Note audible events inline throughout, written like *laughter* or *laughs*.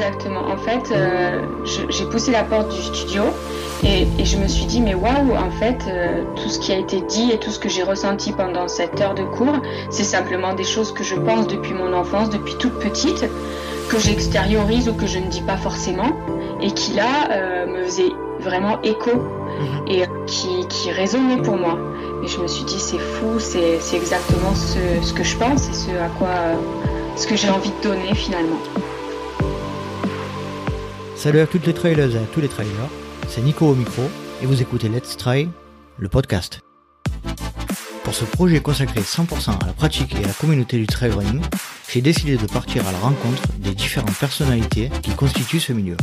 exactement. En fait, euh, j'ai poussé la porte du studio et, je me suis dit, mais waouh, en fait, euh, tout ce qui a été dit et tout ce que j'ai ressenti pendant cette heure de cours, c'est simplement des choses que je pense depuis mon enfance, depuis toute petite, que j'extériorise ou que je ne dis pas forcément, et qui là euh, me faisait vraiment écho mhm. et qui, qui résonnait pour moi. Et je me suis dit, c'est fou, c'est exactement ce, ce, que je pense et ce à quoi, ce que j'ai envie de donner finalement. Salut à toutes les trailers et à tous les trailers, c'est Nico au micro et vous écoutez Let's Try, le podcast. Pour ce projet consacré 100% à la pratique et à la communauté du trail running, j'ai décidé de partir à la rencontre des différentes personnalités qui constituent ce milieu.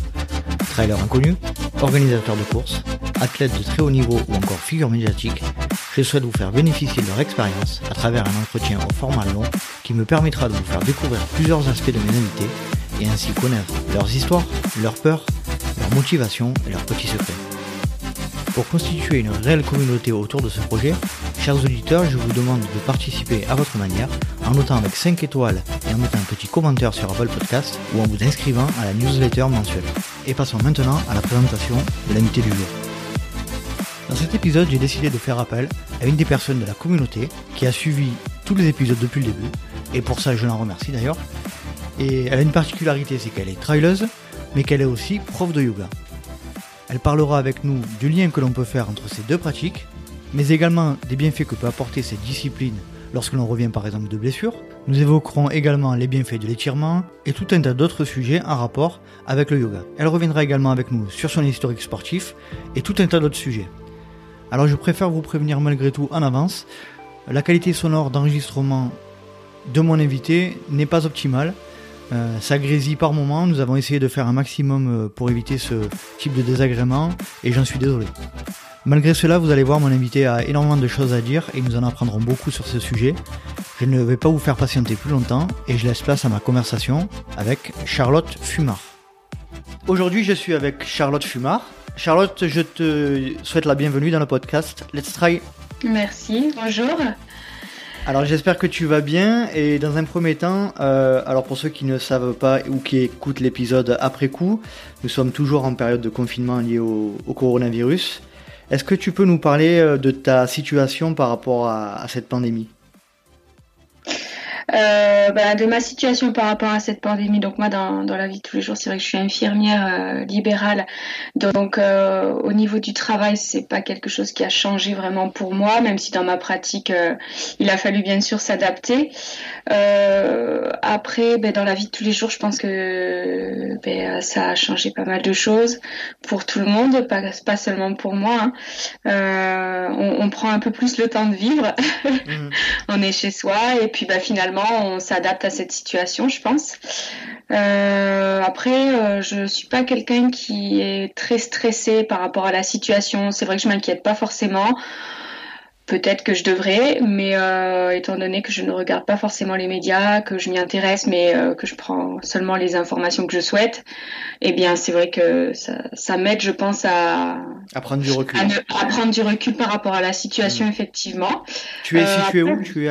Trailers inconnus, organisateurs de courses, athlètes de très haut niveau ou encore figures médiatiques, je souhaite vous faire bénéficier de leur expérience à travers un entretien au format long qui me permettra de vous faire découvrir plusieurs aspects de mes invités et ainsi connaître leurs histoires, leurs peurs, leurs motivations et leurs petits secrets. Pour constituer une réelle communauté autour de ce projet, chers auditeurs, je vous demande de participer à votre manière en notant avec 5 étoiles et en mettant un petit commentaire sur Apple Podcast ou en vous inscrivant à la newsletter mensuelle. Et passons maintenant à la présentation de l'invité du jour. Dans cet épisode, j'ai décidé de faire appel à une des personnes de la communauté qui a suivi tous les épisodes depuis le début, et pour ça je l'en remercie d'ailleurs, et elle a une particularité, c'est qu'elle est traileuse, mais qu'elle est aussi prof de yoga. Elle parlera avec nous du lien que l'on peut faire entre ces deux pratiques, mais également des bienfaits que peut apporter cette discipline lorsque l'on revient par exemple de blessures. Nous évoquerons également les bienfaits de l'étirement et tout un tas d'autres sujets en rapport avec le yoga. Elle reviendra également avec nous sur son historique sportif et tout un tas d'autres sujets. Alors je préfère vous prévenir malgré tout en avance, la qualité sonore d'enregistrement de mon invité n'est pas optimale. Euh, ça grésille par moment. Nous avons essayé de faire un maximum euh, pour éviter ce type de désagrément et j'en suis désolé. Malgré cela, vous allez voir, mon invité a énormément de choses à dire et nous en apprendrons beaucoup sur ce sujet. Je ne vais pas vous faire patienter plus longtemps et je laisse place à ma conversation avec Charlotte Fumard. Aujourd'hui, je suis avec Charlotte Fumard. Charlotte, je te souhaite la bienvenue dans le podcast Let's Try. Merci, bonjour. Alors j'espère que tu vas bien et dans un premier temps, euh, alors pour ceux qui ne savent pas ou qui écoutent l'épisode après coup, nous sommes toujours en période de confinement lié au, coronavirus. Est-ce que tu peux nous parler euh, de ta situation par rapport à cette pandémie? Euh, bah, de ma situation par rapport à cette pandémie. Donc moi, dans, dans la vie de tous les jours, c'est vrai que je suis infirmière euh, libérale. Donc euh, au niveau du travail, c'est pas quelque chose qui a changé vraiment pour moi, même si dans ma pratique, euh, il a fallu bien sûr s'adapter. après, ben, dans la vie de tous les jours, je pense que ben, ça a changé pas mal de choses pour tout le monde, pas, pas seulement pour moi. Hein. On, on, prend un peu plus le temps de vivre. Mmh. *laughs* on est chez soi et puis bah, finalement on s'adapte à cette situation, je pense. Euh, après, euh, je suis pas quelqu'un qui est très stressé par rapport à la situation. C'est vrai que je m'inquiète pas forcément. Peut-être que je devrais, mais euh, étant donné que je ne regarde pas forcément les médias, que je m'y intéresse, mais que je prends seulement les informations que je souhaite, eh bien, c'est vrai que ça, m'aide, je pense, à, à prendre du recul. À, prendre du recul par rapport à la situation, mmh. effectivement. Tu es situé où? Tu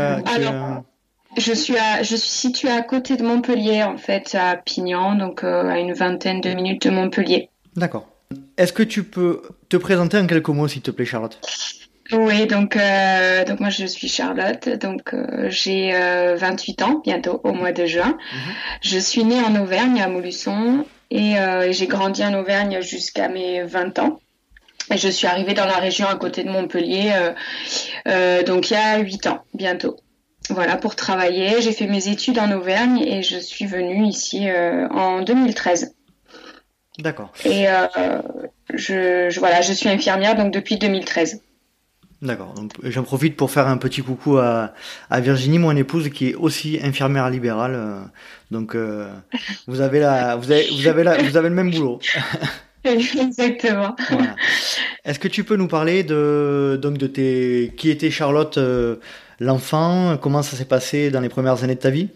je suis, à, je suis située à côté de Montpellier, en fait, à Pignan, donc euh, à une vingtaine de minutes de Montpellier. D'accord. Est-ce que tu peux te présenter en quelques mots, s'il te plaît, Charlotte? Oui, donc, euh, donc moi je suis Charlotte, donc euh, j'ai 28 ans, bientôt au mois de juin. Mhm. Je suis née en Auvergne, à Montluçon, et j'ai grandi en Auvergne jusqu'à mes 20 ans. Et je suis arrivée dans la région à côté de Montpellier, donc il y a 8 ans, bientôt voilà, pour travailler. J'ai fait mes études en Auvergne et je suis venue ici euh, en 2013. D'accord. Et euh, je, voilà, je suis infirmière donc depuis 2013. D'accord. J'en profite pour faire un petit coucou à, Virginie, mon épouse, qui est aussi infirmière libérale. Euh, donc vous avez la, vous avez, vous avez la, vous avez le même boulot. *laughs* *laughs* Exactement. Est-ce que tu peux nous parler de donc de tes qui était Charlotte l'enfant Comment ça s'est passé dans les premières années de ta vie?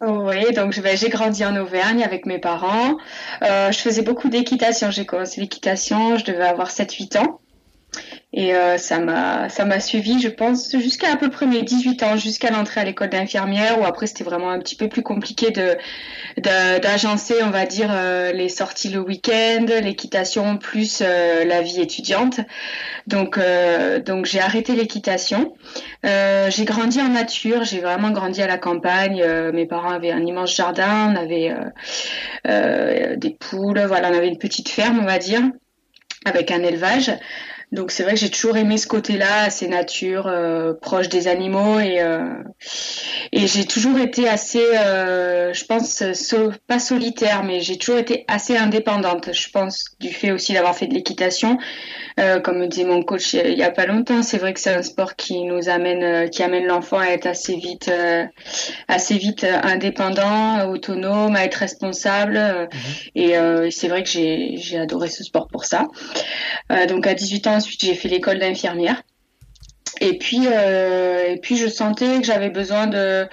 Oui, donc j'ai grandi en Auvergne avec mes parents. Euh, je faisais beaucoup d'équitation. J'ai commencé l'équitation, je devais avoir 7-8 ans. Et euh, ça m'a suivi, je pense, jusqu'à à peu près mes 18 ans, jusqu'à l'entrée à l'école d'infirmière, où après c'était vraiment un petit peu plus compliqué de d'agencer, on va dire, euh, les sorties le week-end, l'équitation plus euh, la vie étudiante. Donc donc j'ai arrêté l'équitation. j'ai grandi en nature, j'ai vraiment grandi à la campagne. mes parents avaient un immense jardin, on avait des poules, voilà, on avait une petite ferme, on va dire, avec un élevage. Donc c'est vrai que j'ai toujours aimé ce côté-là, assez nature, euh, proche des animaux et euh, et j'ai toujours été assez, euh, je pense, pas solitaire, mais j'ai toujours été assez indépendante. Je pense du fait aussi d'avoir fait de l'équitation, comme me disait mon coach il y a pas longtemps, c'est vrai que c'est un sport qui nous amène, qui amène l'enfant à être assez vite, assez vite indépendant, autonome, à être responsable. Mhm. Et c'est vrai que j'ai j'ai adoré ce sport pour ça. donc à 18 ans ensuite j'ai fait l'école d'infirmière. Et puis, euh, et puis je sentais que j'avais besoin de,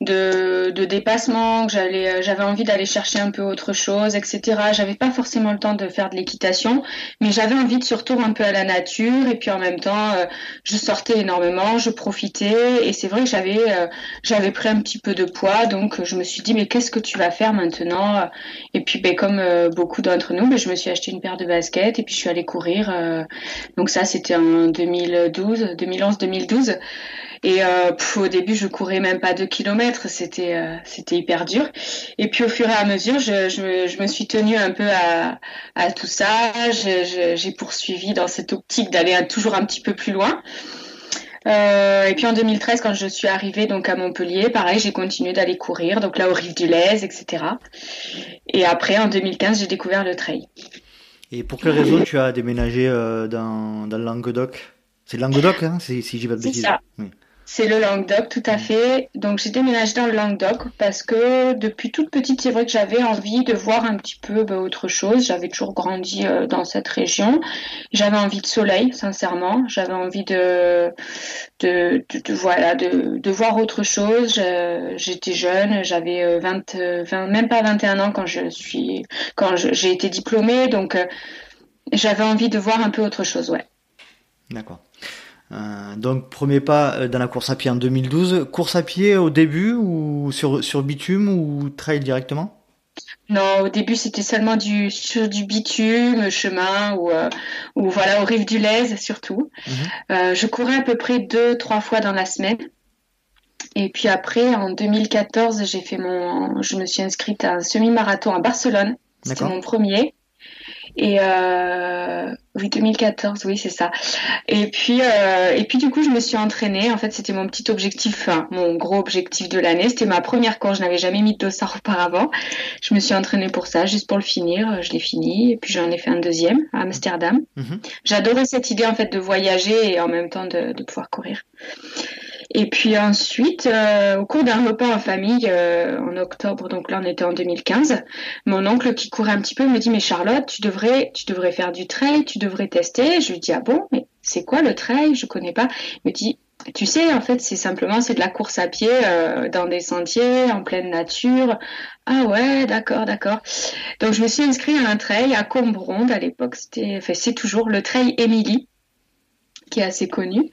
de, de dépassement, que j'allais, euh, j'avais envie d'aller chercher un peu autre chose, etc. J'avais pas forcément le temps de faire de l'équitation, mais j'avais envie de surtout un peu à la nature. Et puis en même temps, euh, je sortais énormément, je profitais. Et c'est vrai que j'avais, euh, j'avais pris un petit peu de poids, donc je me suis dit mais qu'est-ce que tu vas faire maintenant Et puis ben, comme beaucoup d'entre nous, ben, je me suis acheté une paire de baskets et puis je suis allée courir. donc ça c'était en 2012, 2011, 2012. Et euh, au début, je courais même pas deux kilomètres, c'était euh, c'était hyper dur. Et puis au fur et à mesure, je, je, je me suis tenue un peu à, à tout ça. J'ai poursuivi dans cette optique d'aller toujours un petit peu plus loin. Euh, et puis en 2013, quand je suis arrivée donc à Montpellier, pareil, j'ai continué d'aller courir, donc là au Rive du Lez, etc. Et après, en 2015, j'ai découvert le trail. Et pour quelle raison tu as déménagé euh, dans, dans le Languedoc? C'est le Languedoc, hein, si, si j'y vais de bêtises. C'est ça. C'est le Languedoc, tout à fait. Donc j'ai déménagé dans le Languedoc parce que depuis toute petite, c'est vrai que j'avais envie de voir un petit peu bah, autre chose. J'avais toujours grandi euh, dans cette région. J'avais envie de soleil, sincèrement. J'avais envie de, de, de, voilà, de, de, voir autre chose. J'étais jeune, j'avais 20, euh, 20, même pas 21 ans quand je suis, quand j'ai été diplômée. Donc euh, j'avais envie de voir un peu autre chose, ouais. D'accord. Euh, donc premier pas euh, dans la course à pied en 2012. Course à pied au début ou sur, sur bitume ou trail directement? Non, au début c'était seulement du sur du bitume, chemin ou, euh, ou voilà au rive du Lez surtout. Mhm. je courais à peu près deux trois fois dans la semaine. Et puis après en 2014 j'ai fait mon, je me suis inscrite à un semi-marathon à Barcelone. C'était mon premier. Et euh, oui, 2014, oui, c'est ça. Et puis, euh, et puis du coup, je me suis entraînée. En fait, c'était mon petit objectif, enfin, mon gros objectif de l'année. C'était ma première course. Je n'avais jamais mis de dossard auparavant. Je me suis entraînée pour ça, juste pour le finir. Je l'ai fini. Et puis, j'en ai fait un deuxième à Amsterdam. Mhm. J'adorais cette idée, en fait, de voyager et en même temps de, de pouvoir courir. Et puis ensuite, euh, au cours d'un repas en famille euh, en octobre, donc là on était en 2015, mon oncle qui courait un petit peu me dit mais Charlotte, tu devrais, tu devrais faire du trail, tu devrais tester. Je lui dis ah bon, mais c'est quoi le trail Je connais pas. Il me dit tu sais, en fait, c'est simplement c'est de la course à pied euh, dans des sentiers, en pleine nature. Ah ouais, d'accord, d'accord. Donc je me suis inscrite à un trail à Combronde à l'époque. C'était, enfin, c'est toujours le trail Émilie qui est assez connu.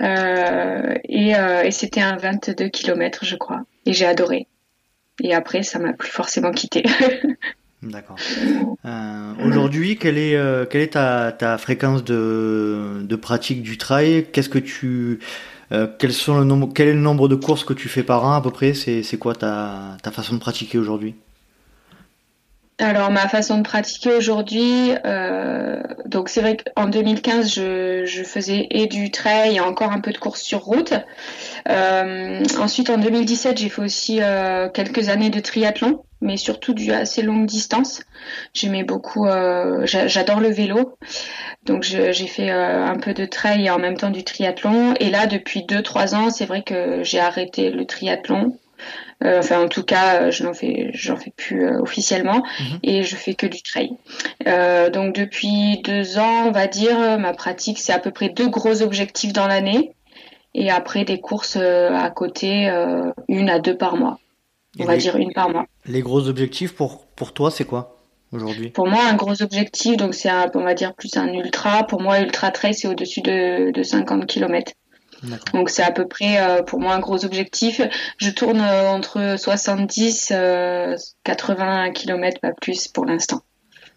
Euh, et, euh, et c'était un 22 km, je crois. Et j'ai adoré. Et après, ça m'a plus forcément quitté. *laughs* D'accord. Euh, Aujourd'hui, quelle est quelle est ta, ta fréquence de, de pratique du trail? Qu'est-ce que tu quels sont le nombre quel est le nombre de courses que tu fais par an à peu près? C'est c'est quoi ta ta façon de pratiquer aujourd'hui? Alors ma façon de pratiquer aujourd'hui, euh, donc c'est vrai qu'en 2015 je, faisais et du trail et encore un peu de course sur route. Euh, ensuite en 2017 j'ai fait aussi euh, quelques années de triathlon, mais surtout du assez longue distance. J'aimais beaucoup, j'adore le vélo, donc j'ai fait un peu de trail et en même temps du triathlon. Et là depuis 2-3 ans c'est vrai que j'ai arrêté le triathlon. Euh, enfin, en tout cas, je n'en fais, j'en fais plus euh, officiellement mhm. et je fais que du trail. Euh, donc depuis deux ans, on va dire, ma pratique, c'est à peu près deux gros objectifs dans l'année et après des courses à côté, une à deux par mois. On va dire une par mois. Les gros objectifs pour, pour toi, c'est quoi aujourd'hui? Pour moi, un gros objectif, donc c'est on va dire plus un ultra. Pour moi, ultra trail, c'est au-dessus de, de 50 km. Donc c'est à peu près euh, pour moi un gros objectif. Je tourne euh, entre 70 80 km pas plus pour l'instant.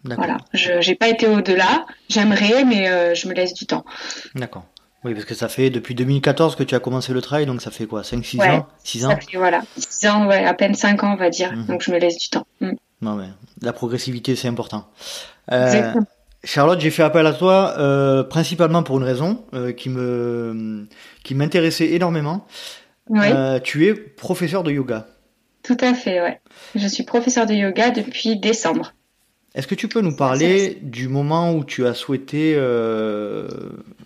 Voilà, je n'ai pas été au-delà. J'aimerais, mais euh, je me laisse du temps. D'accord. Oui, parce que ça fait depuis 2014 que tu as commencé le trail, donc ça fait quoi 5-6 ans 6 ans? Ça fait, Voilà, 6 ans, ouais, à peine 5 ans, on va dire. Mhm. Donc je me laisse du temps. Mm. Non, mais la progressivité, c'est important. Euh, Charlotte, j'ai fait appel à toi euh, principalement pour une raison euh, qui me qui m'intéressait énormément. Oui. Euh, tu es professeur de yoga. Tout à fait, ouais. Je suis professeur de yoga depuis décembre. Est-ce que tu peux nous parler du moment où tu as souhaité,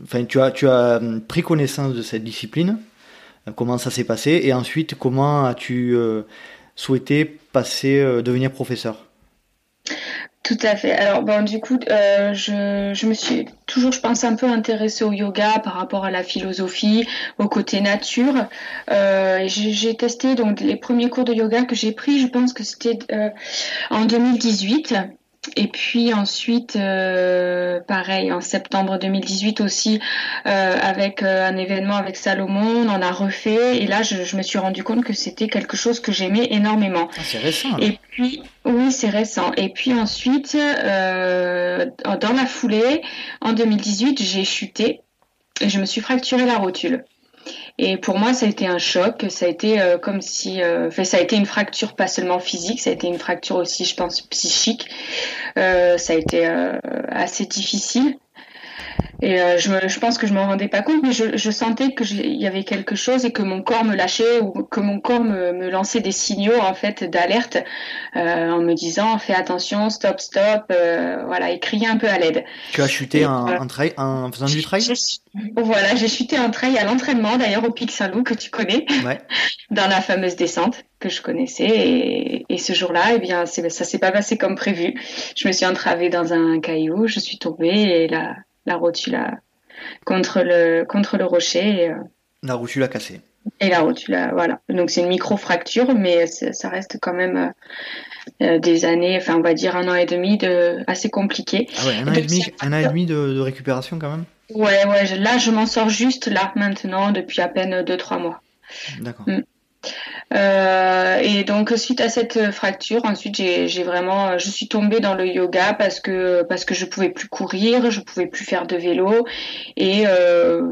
enfin tu as tu as pris connaissance de cette discipline, comment ça s'est passé et ensuite comment as-tu souhaité passer devenir professeur? Tout à fait. Alors bon, du coup, euh, je, je, me suis toujours, je pense, un peu intéressée au yoga par rapport à la philosophie, au côté nature. Euh, j'ai testé donc les premiers cours de yoga que j'ai pris. Je pense que c'était euh, en 2018. Et puis ensuite, euh, pareil, en septembre 2018 aussi, euh, avec euh, un événement avec Salomon, on en a refait. Et là, je, me suis rendu compte que c'était quelque chose que j'aimais énormément. Ah, c'est récent. Et puis, oui, c'est récent. Et puis ensuite, dans la foulée, en 2018, j'ai chuté et je me suis fracturé la rotule. Et pour moi, ça a été un choc. Ça a été euh, comme si, euh, ça a été une fracture pas seulement physique, ça a été une fracture aussi, je pense, psychique. Euh, ça a été assez difficile. Et euh, je, me, je, pense que je m'en rendais pas compte, mais je, je sentais que il y avait quelque chose et que mon corps me lâchait ou que mon corps me, me lançait des signaux en fait d'alerte euh, en me disant fais attention, stop, stop, euh, voilà, et crier un peu à l'aide. Tu as chuté en, en, trail, en faisant du trail? Voilà, j'ai chuté en trail à l'entraînement d'ailleurs au Pic Saint-Loup que tu connais, ouais. *laughs* dans la fameuse descente que je connaissais et, et ce jour-là, eh bien, ça s'est pas passé comme prévu. Je me suis entravée dans un caillou, je suis tombée et là la rotule contre le, contre le rocher. Et, euh, la rotule a cassé. Et la rotule, voilà. Donc c'est une micro-fracture, mais ça reste quand même euh, euh, des années, enfin on va dire un an et demi de assez compliqué. Ah ouais, un an, et demi, un an et demi de, récupération quand même Ouais, ouais, là je m'en sors juste là maintenant depuis à peine 2-3 mois. D'accord. Mm. Euh, et donc suite à cette fracture, ensuite j'ai vraiment, je suis tombée dans le yoga parce que parce que je pouvais plus courir, je pouvais plus faire de vélo. Et euh,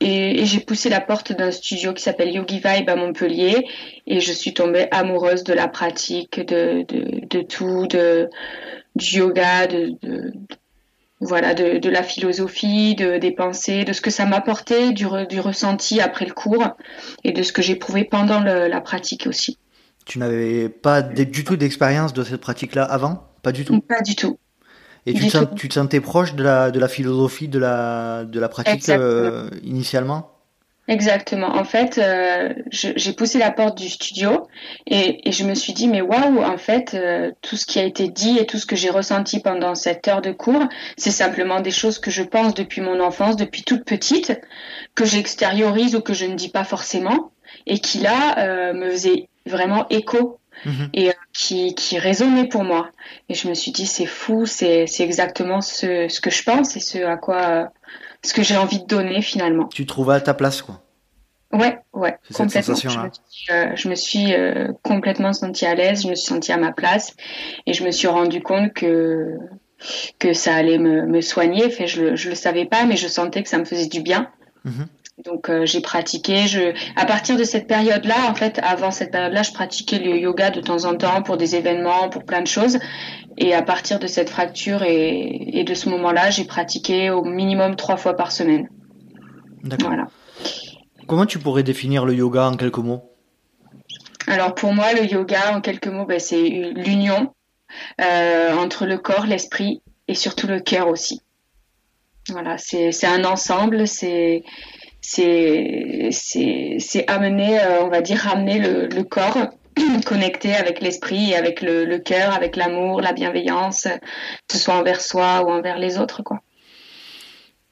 et, j'ai poussé la porte d'un studio qui s'appelle Yogi Vibe à Montpellier. Et je suis tombée amoureuse de la pratique, de tout, de, du yoga, de, de, voilà, de, de, la philosophie, de, des pensées, de ce que ça m'apportait, du, du ressenti après le cours et de ce que j'éprouvais pendant le, la pratique aussi. Tu n'avais pas du tout d'expérience de cette pratique-là avant? Pas du tout? Pas du tout. Et tu, te, tu te, sentais proche de la, de la philosophie de la, de la pratique euh, initialement? Exactement. En fait, euh, j'ai poussé la porte du studio et, et je me suis dit, mais waouh, en fait, euh, tout ce qui a été dit et tout ce que j'ai ressenti pendant cette heure de cours, c'est simplement des choses que je pense depuis mon enfance, depuis toute petite, que j'extériorise ou que je ne dis pas forcément et qui là euh, me faisait vraiment écho mhm. et qui, qui résonnait pour moi. Et je me suis dit, c'est fou, c'est exactement ce, ce que je pense et ce à quoi ce que j'ai envie de donner finalement. Tu trouvais à ta place quoi. Ouais, ouais, complètement. je me suis, euh, je me suis euh, complètement sentie à l'aise, je me suis sentie à ma place et je me suis rendu compte que que ça allait me, me soigner. Fait, je, je le savais pas, mais je sentais que ça me faisait du bien. Mhm. Donc euh, j'ai pratiqué. Je, à partir de cette période-là, en fait, avant cette période-là, je pratiquais le yoga de temps en temps pour des événements, pour plein de choses. Et à partir de cette fracture et, et de ce moment-là, j'ai pratiqué au minimum trois fois par semaine. D'accord. Voilà. Comment tu pourrais définir le yoga en quelques mots? Alors pour moi, le yoga en quelques mots, ben, c'est l'union euh, entre le corps, l'esprit et surtout le cœur aussi. Voilà, c'est un ensemble, c'est c'est amener, euh, on va dire, ramener le, le corps *clears throat* connecté avec l'esprit et avec le, le cœur, avec l'amour, la bienveillance, que ce soit envers soi ou envers les autres, quoi.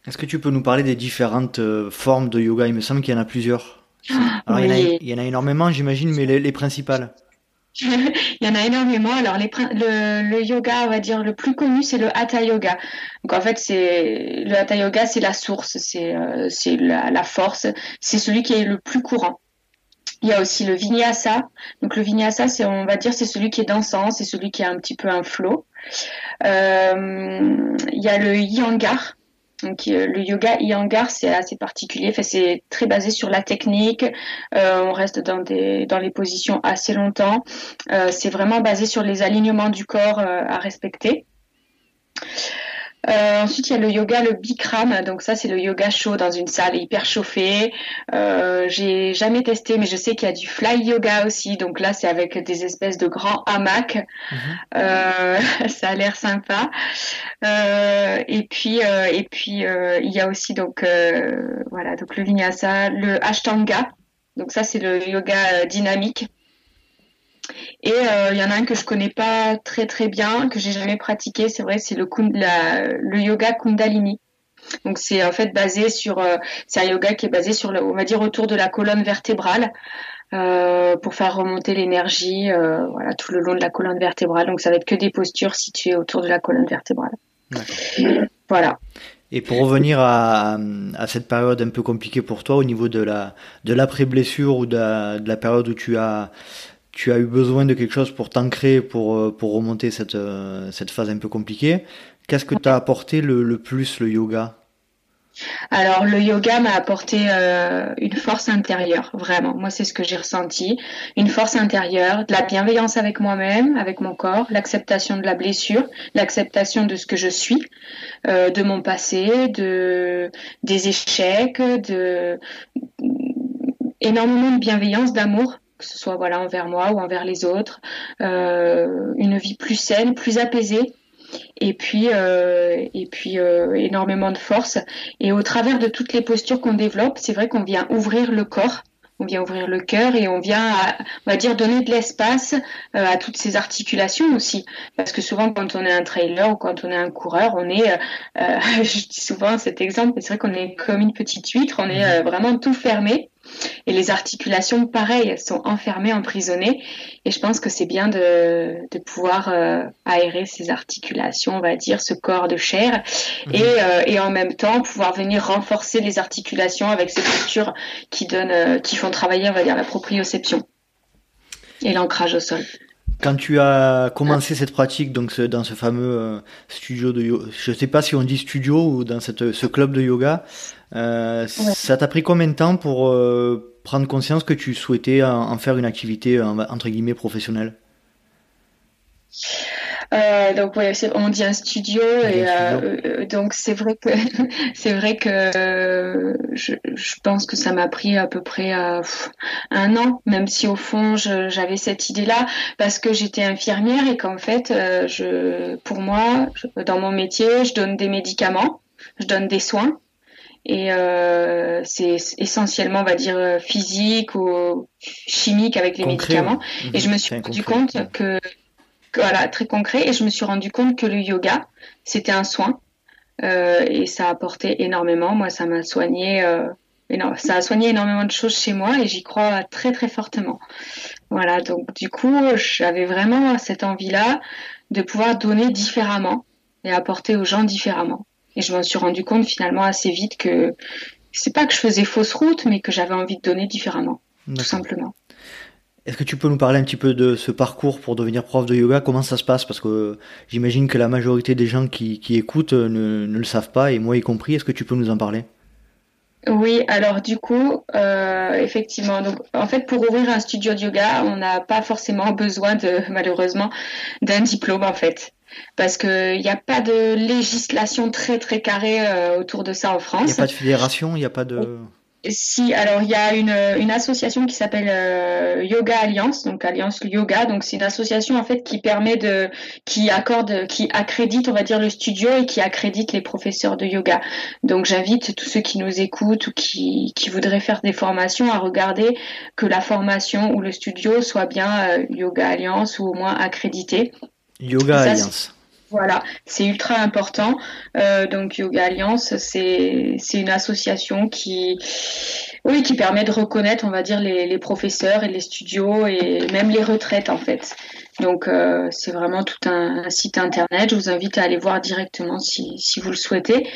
Est-ce que tu peux nous parler des différentes euh, formes de yoga? Il me semble qu'il y en a plusieurs. Ah, il, y en a, il, y en a, énormément, j'imagine, mais les, les, principales *laughs* il y en a énormément. Alors, le, yoga, on va dire, le plus connu, c'est le Hatha Yoga. Donc, en fait, c'est le Hatha Yoga, c'est la source, c'est euh, la, force. C'est celui qui est le plus courant. Il y a aussi le Vinyasa. Donc, le Vinyasa, on va dire, c'est celui qui est dansant, c'est celui qui a un petit peu un flow. Euh, il y a le Yangar. Donc euh, le yoga Iyengar, c'est assez particulier. Enfin, c'est très basé sur la technique. Euh, on reste dans des dans les positions assez longtemps. Euh, c'est vraiment basé sur les alignements du corps à respecter. Euh, ensuite, il y a le yoga, le Bikram. Donc ça, c'est le yoga chaud dans une salle hyper chauffée. Euh, j'ai jamais testé, mais je sais qu'il y a du fly yoga aussi. Donc là, c'est avec des espèces de grands hamacs. Mhm. Euh, *laughs* ça a l'air sympa. Euh, et puis, euh, et puis, il y a aussi donc voilà, donc le vinyasa, le ashtanga. Donc ça, c'est le yoga dynamique. Et euh, il y en a un que je connais pas très très bien, que j'ai jamais pratiqué, c'est vrai, c'est le, le yoga Kundalini. Donc c'est en fait basé sur, euh, c'est un yoga qui est basé sur, le, on va dire autour de la colonne vertébrale. Euh, pour faire remonter l'énergie voilà tout le long de la colonne vertébrale donc ça va être que des postures situées autour de la colonne vertébrale voilà et pour revenir à, à, cette période un peu compliquée pour toi au niveau de la de l'après blessure ou de de la période où tu as tu as eu besoin de quelque chose pour t'ancrer, pour, euh, pour remonter cette, euh, cette phase un peu compliquée. Qu'est-ce que t'a apporté le, le, plus le yoga? Alors le yoga m'a apporté euh, une force intérieure, vraiment. Moi c'est ce que j'ai ressenti, une force intérieure, de la bienveillance avec moi-même, avec mon corps, l'acceptation de la blessure, l'acceptation de ce que je suis, de mon passé, de des échecs, de énormément de bienveillance, d'amour que ce soit voilà envers moi ou envers les autres, euh, une vie plus saine, plus apaisée et puis euh, et puis euh, énormément de force et au travers de toutes les postures qu'on développe c'est vrai qu'on vient ouvrir le corps on vient ouvrir le cœur et on vient, on va dire, donner de l'espace à toutes ces articulations aussi. Parce que souvent, quand on est un trailer ou quand on est un coureur, on est, *laughs* je dis souvent cet exemple, c'est vrai qu'on est comme une petite huître, on est vraiment tout fermé. Et les articulations, pareil, elles sont enfermées, emprisonnées. Et je pense que c'est bien de, de pouvoir euh, aérer ces articulations, on va dire, ce corps de chair. Mhm. Et, euh, et, en même temps, pouvoir venir renforcer les articulations avec ces postures qui, donnent, euh, qui font travailler, on va dire, la proprioception et l'ancrage au sol. Quand tu as commencé cette pratique donc dans ce fameux studio de yoga, je sais pas si on dit studio ou dans cette, ce club de yoga, euh, ça t'a pris combien de temps pour euh, prendre conscience que tu souhaitais en, faire une activité entre guillemets professionnelle? Euh, donc ouais, on dit un studio et euh, donc c'est vrai que *laughs* c'est vrai que je, je, pense que ça m'a pris à peu près un an, même si au fond j'avais cette idée-là parce que j'étais infirmière et qu'en fait je pour moi dans mon métier je donne des médicaments, je donne des soins et euh, c'est essentiellement, on va dire, physique ou chimique avec les médicaments. Et je me suis rendu compte que, voilà, très concret, et je me suis rendu compte que le yoga, c'était un soin, euh, et ça a apporté énormément. Moi, ça m'a soigné, euh, ça a soigné énormément de choses chez moi, et j'y crois très très fortement. Voilà, donc du coup, j'avais vraiment cette envie-là de pouvoir donner différemment et apporter aux gens différemment. Et je m'en suis rendu compte finalement assez vite que c'est pas que je faisais fausse route, mais que j'avais envie de donner différemment, tout simplement. Est-ce que tu peux nous parler un petit peu de ce parcours pour devenir prof de yoga? Comment ça se passe? Parce que j'imagine que la majorité des gens qui, qui écoutent ne, ne, le savent pas, et moi y compris. Est-ce que tu peux nous en parler? Oui, alors du coup, euh, effectivement, donc en fait pour ouvrir un studio de yoga, on n'a pas forcément *laughs* besoin de malheureusement d'un diplôme en fait parce qu'il n'y a pas de législation très très carrée euh, autour de ça en France. Il n'y a pas de fédération, il n'y a pas de... Si, alors il y a une, une association qui s'appelle euh, Yoga Alliance, donc Alliance Yoga, donc c'est une association en fait qui permet de, qui accorde, qui accrédite, on va dire le studio et qui accrédite les professeurs de yoga. Donc j'invite tous ceux qui nous écoutent ou qui, qui voudraient faire des formations à regarder que la formation ou le studio soit bien euh, Yoga Alliance ou au moins accrédité. Yoga Alliance. Voilà, c'est ultra important. Euh, donc Yoga Alliance, c'est une association qui permet de reconnaître, on va dire les, professeurs et les studios et même les retraites en fait. Donc euh, c'est vraiment tout un, site internet. Je vous invite à aller voir directement si vous le souhaitez.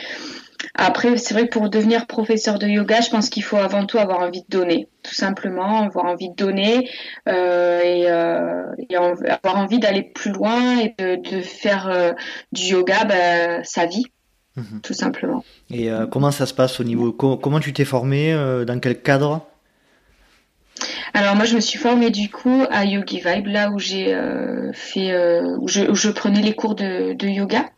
Après, c'est vrai que pour devenir professeur de yoga, je pense qu'il faut avant tout avoir envie de donner, tout simplement, avoir envie de donner euh, et, euh, et, avoir envie d'aller plus loin et de, de faire euh, du yoga bah, sa vie, mmh. tout simplement. Et comment ça se passe au niveau Comment tu t'es formé Dans quel cadre? Alors moi je me suis formée du coup à Yogi Vibe là où j'ai fait où je, où, je, prenais les cours de, de yoga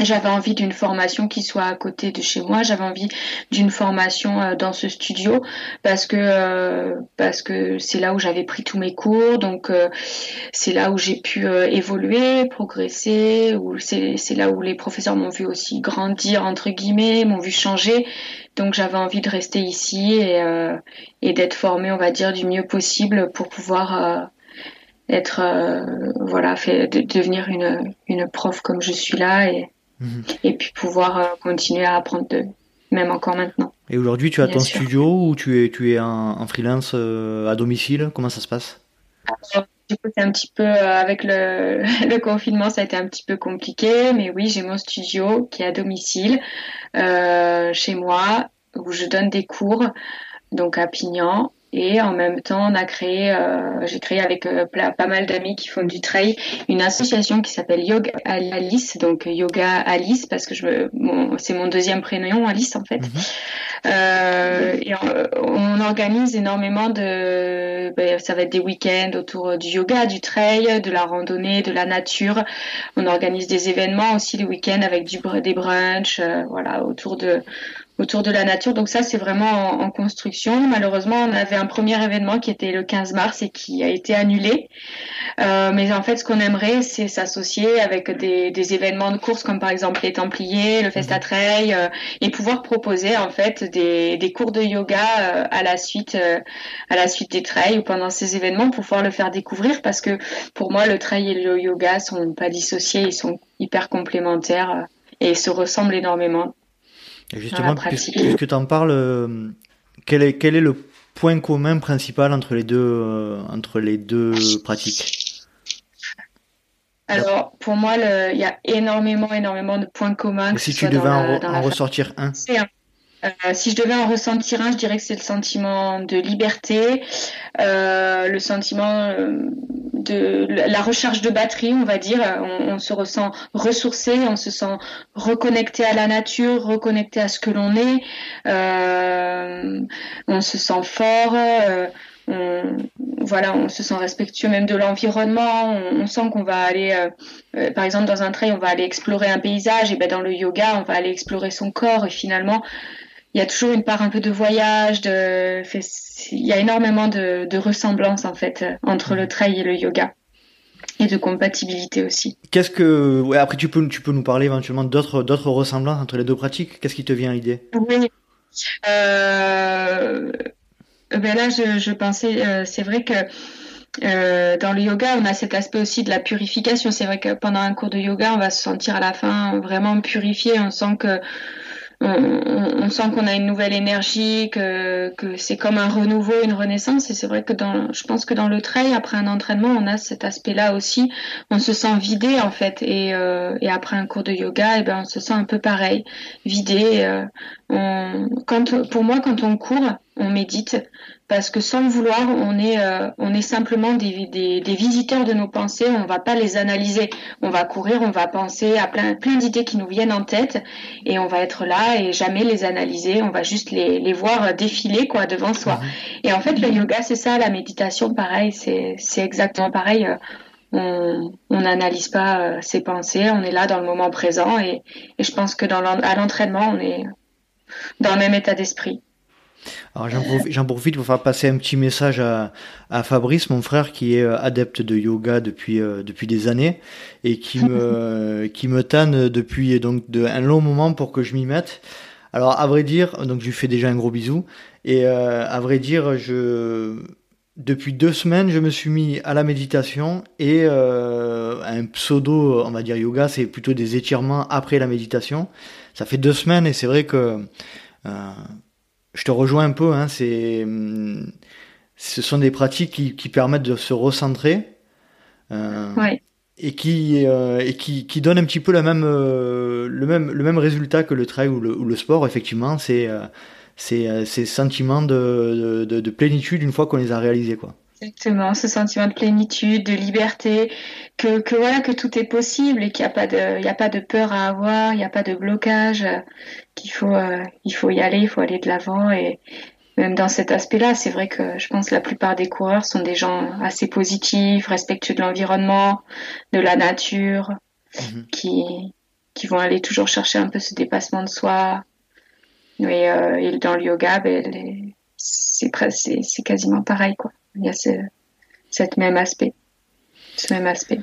j'avais envie d'une formation qui soit à côté de chez moi. J'avais envie d'une formation euh, dans ce studio parce que euh, parce que c'est là où j'avais pris tous mes cours. Donc euh, c'est là où j'ai pu euh, évoluer, progresser. C'est c'est là où les professeurs m'ont vu aussi grandir entre guillemets, m'ont vu changer. Donc j'avais envie de rester ici et euh, et d'être formée, on va dire, du mieux possible pour pouvoir être voilà fait de, devenir une une prof comme je suis là et et puis pouvoir euh, continuer à apprendre de, même encore maintenant. Et aujourd'hui, tu as Bien ton sûr. studio ou tu es, tu es en, freelance euh, à domicile? Comment ça se passe? Alors, Du coup, c'est un petit peu, euh, avec le, *laughs* le, confinement, ça a été un petit peu compliqué, mais oui, j'ai mon studio qui est à domicile, euh, chez moi, où je donne des cours, donc à Pignan, et en même temps, on a créé, euh, j'ai créé avec euh, pas mal d'amis qui font du trail, une association qui s'appelle Yoga Alice, donc Yoga Alice parce que je, c'est mon deuxième prénom Alice en fait. Mm -hmm. euh, et on, on, organise énormément de, ben, ça va être des week-ends autour du yoga, du trail, de la randonnée, de la nature. On organise des événements aussi les week-ends avec du, des brunchs, euh, voilà, autour de autour de la nature. Donc ça, c'est vraiment en, en, construction. Malheureusement, on avait un premier événement qui était le 15 mars et qui a été annulé. Euh, mais en fait, ce qu'on aimerait, c'est s'associer avec des, des, événements de course comme par exemple les Templiers, le Festa Trail, euh, et pouvoir proposer en fait des, des cours de yoga euh, à la suite, euh, à la suite des trails ou pendant ces événements pour pouvoir le faire découvrir parce que pour moi, le trail et le yoga sont pas dissociés, ils sont hyper complémentaires euh, et se ressemblent énormément. Et justement, puisque tu en parles, euh, quel est, quel est le point commun principal entre les deux, euh, entre les deux pratiques? Alors, pour moi, il y a énormément, énormément de points communs. Et si tu devais en, en ressortir un euh, si je devais en ressentir un, je dirais que c'est le sentiment de liberté, euh, le sentiment euh, de la recherche de batterie, on va dire. On, on, se ressent ressourcé, on se sent reconnecté à la nature, reconnecté à ce que l'on est. Euh, on se sent fort. Euh, on, voilà, on se sent respectueux même de l'environnement. On, on, sent qu'on va aller, euh, euh, par exemple, dans un trail, on va aller explorer un paysage, et ben dans le yoga, on va aller explorer son corps. Et finalement, il y a toujours une part un peu de voyage, de, il y a énormément de, de ressemblances en fait entre le trail et le yoga et de compatibilité aussi. Qu'est-ce que, ouais, après tu peux, tu peux nous parler éventuellement d'autres, d'autres ressemblances entre les deux pratiques? Qu'est-ce qui te vient à l'idée? Oui. Euh, ben là, je, je pensais, euh, c'est vrai que euh, dans le yoga, on a cet aspect aussi de la purification. C'est vrai que pendant un cours de yoga, on va se sentir à la fin vraiment purifié. On sent que on, on, sent qu'on a une nouvelle énergie, que, que c'est comme un renouveau, une renaissance. Et c'est vrai que dans, je pense que dans le trail, après un entraînement, on a cet aspect-là aussi. On se sent vidé en fait. Et, euh, et après un cours de yoga, et eh ben on se sent un peu pareil, vidé. Euh, on, quand, pour moi, quand on court, on médite parce que sans le vouloir, on est, euh, on est simplement des, des, des, visiteurs de nos pensées. On va pas les analyser. On va courir, on va penser à plein, plein d'idées qui nous viennent en tête et on va être là et jamais les analyser. On va juste les, les voir défiler quoi devant soi. Et en fait, le yoga, c'est ça. La méditation, pareil, c'est, exactement pareil. On n'analyse pas euh, ses pensées. On est là dans le moment présent et, et je pense que dans à l'entraînement, on est dans le même état d'esprit. Alors j'en profite, pour faire passer un petit message à, à, Fabrice, mon frère, qui est euh, adepte de yoga depuis euh, depuis des années et qui me *laughs* qui me tanne depuis donc de, un long moment pour que je m'y mette. Alors à vrai dire, donc je lui fais déjà un gros bisou et euh, à vrai dire, je depuis deux semaines, je me suis mis à la méditation et euh, un pseudo, on va dire yoga, c'est plutôt des étirements après la méditation. Ça fait deux semaines et c'est vrai que euh, je te rejoins un peu. Hein, c'est, ce sont des pratiques qui, qui permettent de se recentrer. Euh, ouais. Et qui euh, et qui, qui donne un petit peu la même euh, le même le même résultat que le trail ou le, ou le sport effectivement c'est euh, c'est euh, ces sentiments de, de, de, plénitude une fois qu'on les a réalisés quoi. Exactement, ce sentiment de plénitude, de liberté, que, que voilà que tout est possible et qu'il n'y a pas de il y a pas de peur à avoir, il n'y a pas de blocage, qu'il faut euh, il faut y aller, il faut aller de l'avant et même dans cet aspect-là, c'est vrai que je pense que la plupart des coureurs sont des gens assez positifs, respectueux de l'environnement, de la nature, mmh. qui qui vont aller toujours chercher un peu ce dépassement de soi, et, euh, et dans le yoga, ben, c'est c'est quasiment pareil quoi. Il y a ce, cet même aspect, ce même aspect.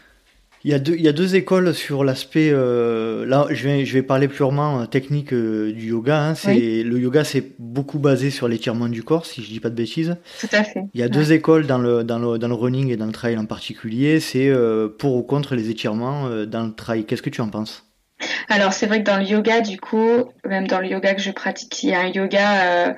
Il y a deux, il y a deux écoles sur l'aspect. Euh, là, je vais, je vais parler purement technique euh, du yoga. Hein. C'est oui. le yoga, c'est beaucoup basé sur l'étirement du corps, si je dis pas de bêtises. Tout à fait. Il y a ouais. deux écoles dans le dans le dans le running et dans le trail en particulier. C'est euh, pour ou contre les étirements euh, dans le trail. Qu'est-ce que tu en penses? Alors c'est vrai que dans le yoga, du coup, même dans le yoga que je pratique, il y a un yoga, euh,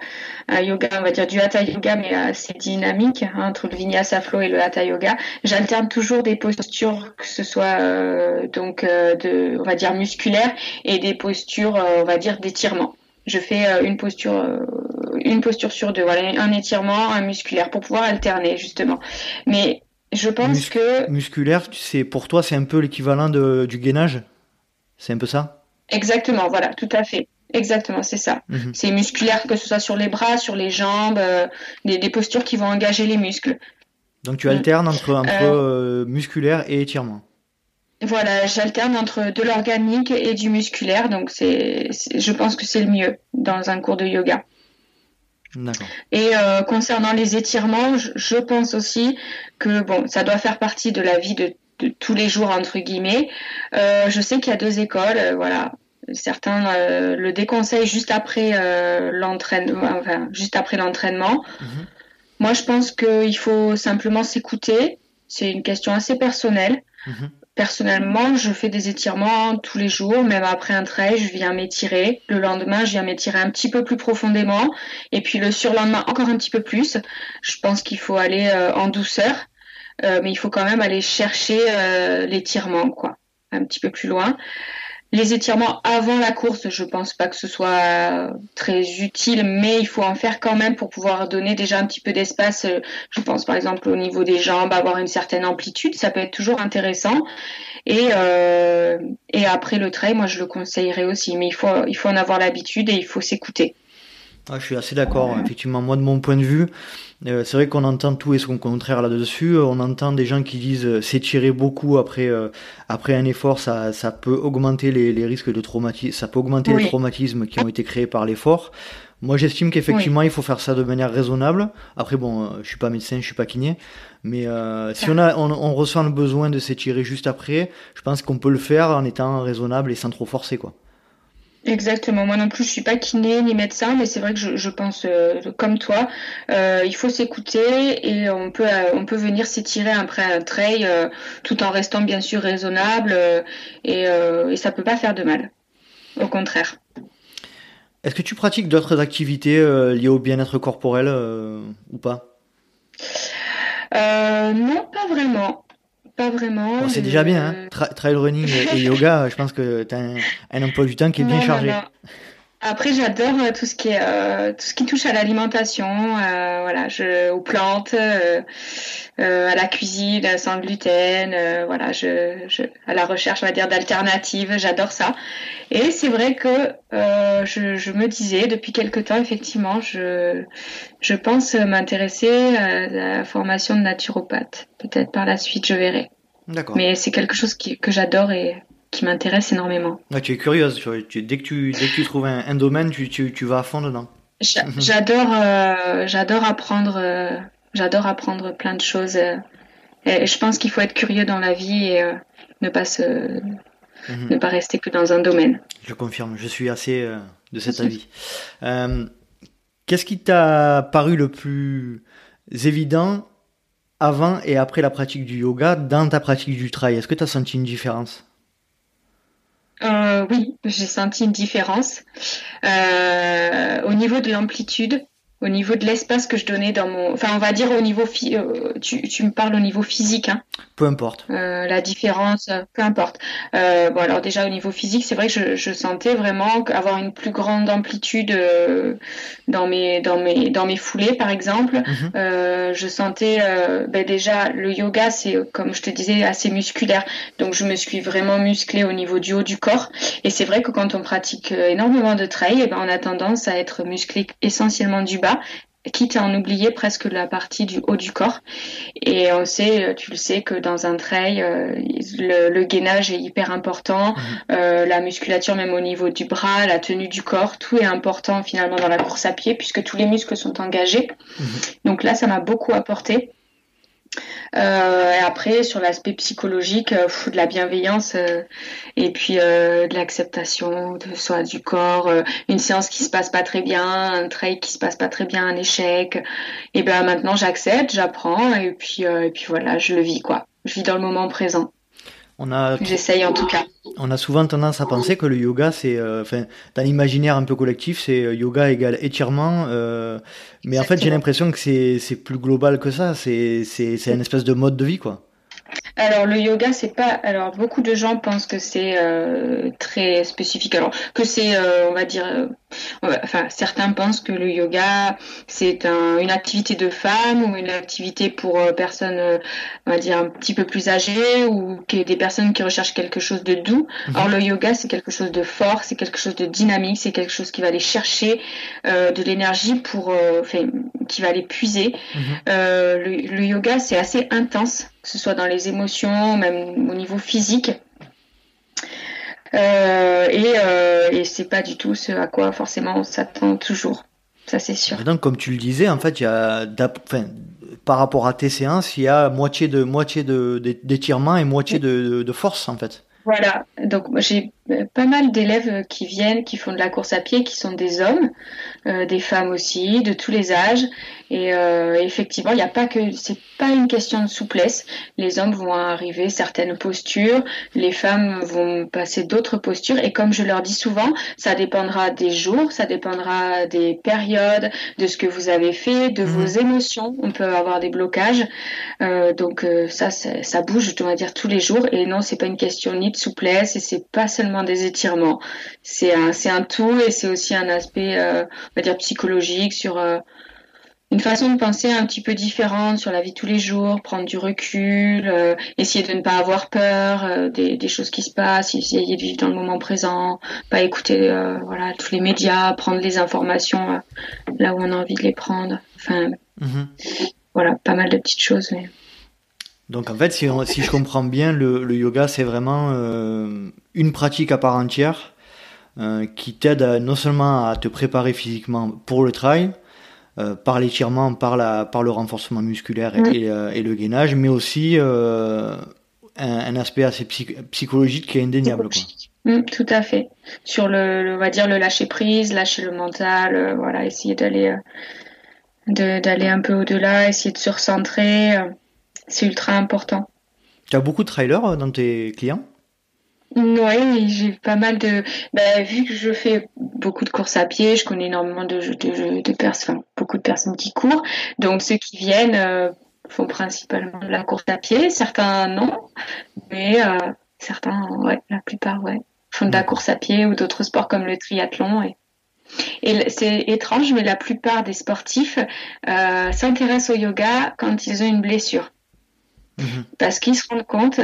un yoga, on va dire du hatha yoga, mais assez dynamique hein, entre le vinyasa flow et le hatha yoga. J'alterne toujours des postures, que ce soit euh, donc euh, de, on va dire musculaires et des postures, euh, on va dire d'étirement. Je fais euh, une posture, euh, une posture sur deux, voilà, un étirement, un musculaire pour pouvoir alterner justement. Mais je pense Mus que musculaire, c'est pour toi, c'est un peu l'équivalent du gainage? C'est un peu ça? Exactement, voilà, tout à fait. Exactement, c'est ça. Mhm. C'est musculaire, que ce soit sur les bras, sur les jambes, euh, des, des, postures qui vont engager les muscles. Donc tu alternes entre, entre euh, musculaire et étirement. Voilà, j'alterne entre de l'organique et du musculaire, donc c'est, je pense que c'est le mieux dans un cours de yoga. Et euh, concernant les étirements, je, je, pense aussi que bon, ça doit faire partie de la vie de, de tous les jours entre guillemets. Euh, je sais qu'il y a deux écoles, euh, voilà. Certains euh, le déconseillent juste après l'entraînement, enfin juste après l'entraînement. Mm -hmm. Moi, je pense qu'il faut simplement s'écouter. C'est une question assez personnelle. Mm -hmm. Personnellement, je fais des étirements tous les jours, même après un trail, je viens m'étirer. Le lendemain, je viens m'étirer un petit peu plus profondément. Et puis le surlendemain, encore un petit peu plus. Je pense qu'il faut aller en douceur, mais il faut quand même aller chercher euh, l'étirement, quoi, un petit peu plus loin. Les étirements avant la course, je pense pas que ce soit très utile, mais il faut en faire quand même pour pouvoir donner déjà un petit peu d'espace. Je pense par exemple au niveau des jambes, avoir une certaine amplitude, ça peut être toujours intéressant. Et, euh, et après le trail, moi je le conseillerais aussi, mais il faut, il faut en avoir l'habitude et il faut s'écouter. Ah, je suis assez d'accord. Effectivement, moi, de mon point de vue, euh, c'est vrai qu'on entend tout et son contraire là-dessus. On entend des gens qui disent euh, s'étirer beaucoup après euh, après un effort, ça, ça peut augmenter les, les risques de traumatisme, ça peut augmenter oui. les traumatismes qui ont été créés par l'effort. Moi, j'estime qu'effectivement, oui. il faut faire ça de manière raisonnable. Après, bon, euh, je suis pas médecin, je suis pas kiné, mais euh, si on a, on, on ressent le besoin de s'étirer juste après, je pense qu'on peut le faire en étant raisonnable et sans trop forcer, quoi. Exactement. Moi non plus, je suis pas kiné ni médecin, mais c'est vrai que je, je pense euh, comme toi, euh, il faut s'écouter et on peut euh, on peut venir s'étirer après un trail tout en restant bien sûr raisonnable et, et ça peut pas faire de mal. Au contraire. Est-ce que tu pratiques d'autres activités liées au bien-être corporel ou pas? Non, pas vraiment pas vraiment. Bon, c'est déjà bien, hein Tra trail running et, *laughs* yoga, je pense que tu as un, un, emploi du temps qui est bien chargé. Non, non. Après, j'adore euh, tout ce qui est euh, tout ce qui touche à l'alimentation, euh, voilà, je, aux plantes, euh, euh, à la cuisine sans gluten, voilà, je, je, à la recherche, on va dire, d'alternatives. J'adore ça. Et c'est vrai que je, je, me disais depuis quelque temps, effectivement, je je pense m'intéresser à la formation de naturopathe. Peut-être par la suite, je verrai. D'accord. Mais c'est quelque chose qui, que j'adore et qui m'intéresse énormément. Tu es curieuse, tu, tu, dès, que tu, dès que tu trouves un, un domaine, tu, tu, tu, vas à fond dedans. J'adore euh, j'adore apprendre, euh, j'adore apprendre plein de choses. Euh, et je pense qu'il faut être curieux dans la vie et ne, pas se, mm -hmm. ne pas rester que dans un domaine. Je confirme, je suis assez de cet avis. Qu'est-ce qui t'a paru le plus évident avant et après la pratique du yoga dans ta pratique du trail Est-ce que tu as senti une différence? Euh, Oui, j'ai senti une différence. Euh, au niveau de l'amplitude, au niveau de l'espace que je donnais dans mon. Enfin, on va dire au niveau. Euh, tu, tu, me parles au niveau physique. Hein. Peu importe. Euh, la différence, euh, peu importe. Euh, bon, alors déjà au niveau physique, c'est vrai que je, je, sentais vraiment avoir une plus grande amplitude dans mes dans mes dans mes foulées, par exemple. Mhm. je sentais ben déjà le yoga, c'est comme je te disais assez musculaire, donc je me suis vraiment musclée au niveau du haut du corps. Et c'est vrai que quand on pratique énormément de trail, eh ben, on a tendance à être musclé essentiellement du bas quitte à en oublier presque la partie du haut du corps. Et on sait, tu le sais, que dans un trail, euh, le, gainage est hyper important, mhm. euh, la musculature même au niveau du bras, la tenue du corps, tout est important finalement dans la course à pied puisque tous les muscles sont engagés. Mhm. Donc là, ça m'a beaucoup apporté. Euh, et après, sur l'aspect psychologique, euh, de la bienveillance euh, et puis de l'acceptation de soi, du corps, une séance qui se passe pas très bien, un trail qui se passe pas très bien, un échec. Et ben maintenant, j'accepte, j'apprends et puis et puis voilà, je le vis quoi. Je vis dans le moment présent. On a J'essaye en tout cas. On a souvent tendance à penser que le yoga, c'est, euh, enfin, dans l'imaginaire un peu collectif, c'est euh, yoga égale étirement. Euh, mais en fait, j'ai l'impression que c'est, c'est plus global que ça. C'est, c'est, c'est une espèce de mode de vie, quoi. Alors le yoga, c'est pas. Alors beaucoup de gens pensent que c'est euh, très spécifique. Alors que c'est, euh, on va dire, euh, enfin certains pensent que le yoga c'est un, une activité de femme ou une activité pour personnes, on va dire un petit peu plus âgées ou que des personnes qui recherchent quelque chose de doux. Mhm. Alors le yoga c'est quelque chose de fort, c'est quelque chose de dynamique, c'est quelque chose qui va aller chercher de l'énergie pour, enfin, qui va aller puiser. Mhm. le, le yoga c'est assez intense que ce soit dans les émotions, même au niveau physique. Euh, et, euh, et c'est pas du tout ce à quoi forcément on s'attend toujours. Ça c'est sûr. donc comme tu le disais, en fait, il y a, par rapport à tes séances, il y a moitié de moitié de d'étirement et moitié de, de, force en fait. Voilà, donc j'ai pas mal d'élèves qui viennent, qui font de la course à pied, qui sont des hommes, euh, des femmes aussi, de tous les âges, et euh, effectivement, il n'y a pas que c'est pas une question de souplesse. Les hommes vont arriver certaines postures, les femmes vont passer d'autres postures. Et comme je leur dis souvent, ça dépendra des jours, ça dépendra des périodes, de ce que vous avez fait, de vos mhm. émotions. On peut avoir des blocages. Euh, donc euh, ça, ça bouge, je dois dire tous les jours. Et non, c'est pas une question ni de souplesse et c'est pas seulement des étirements. C'est un, c'est un tout et c'est aussi un aspect, euh, on va dire psychologique sur euh, une façon de penser un petit peu différente sur la vie de tous les jours, prendre du recul, euh, essayer de ne pas avoir peur des, des, choses qui se passent, essayer de vivre dans le moment présent, pas écouter voilà tous les médias, prendre les informations là où on a envie de les prendre. Enfin, mhm. voilà, pas mal de petites choses. Mais... Donc en fait, si, si je comprends bien, le, le yoga c'est vraiment une pratique à part entière qui t'aide non seulement à te préparer physiquement pour le trail, euh, par l'étirement, par, la, par le renforcement musculaire et, euh, et, le gainage, mais aussi euh, un, aspect assez psychologique qui est indéniable. Quoi. Mm, tout à fait. Sur le, on va dire le lâcher prise, lâcher le mental, voilà, essayer d'aller d'aller un peu au-delà, essayer de se recentrer, c'est ultra important. Tu as beaucoup de trailers dans tes clients? Oui, j'ai pas mal de. Bah, vu que je fais beaucoup de courses à pied, je connais énormément de, de, de personnes, beaucoup de personnes qui courent. Donc ceux qui viennent euh, font principalement de la course à pied. Certains non, mais euh, certains, ouais, la plupart, ouais, font de la course à pied ou d'autres sports comme le triathlon. Et, et c'est étrange, mais la plupart des sportifs euh, s'intéressent au yoga quand ils ont une blessure. Mhm. Parce qu'ils se rendent compte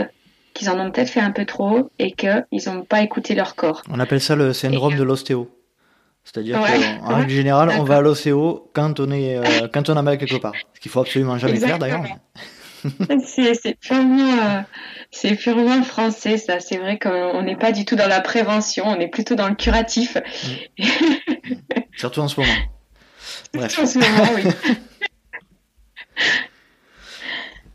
qu'ils en ont peut-être fait un peu trop et qu'ils n'ont pas écouté leur corps. On appelle ça le syndrome de l'ostéo. C'est-à-dire qu'en *laughs* règle générale, on va à l'ostéo quand on est euh, *laughs* quand on a mal quelque part. Ce qu'il faut absolument jamais faire d'ailleurs. *laughs* c'est purement, euh, c'est purement français ça. C'est vrai qu'on n'est pas du tout dans la prévention, on est plutôt dans le curatif. Mm. Surtout en ce moment. Surtout en ce moment, oui.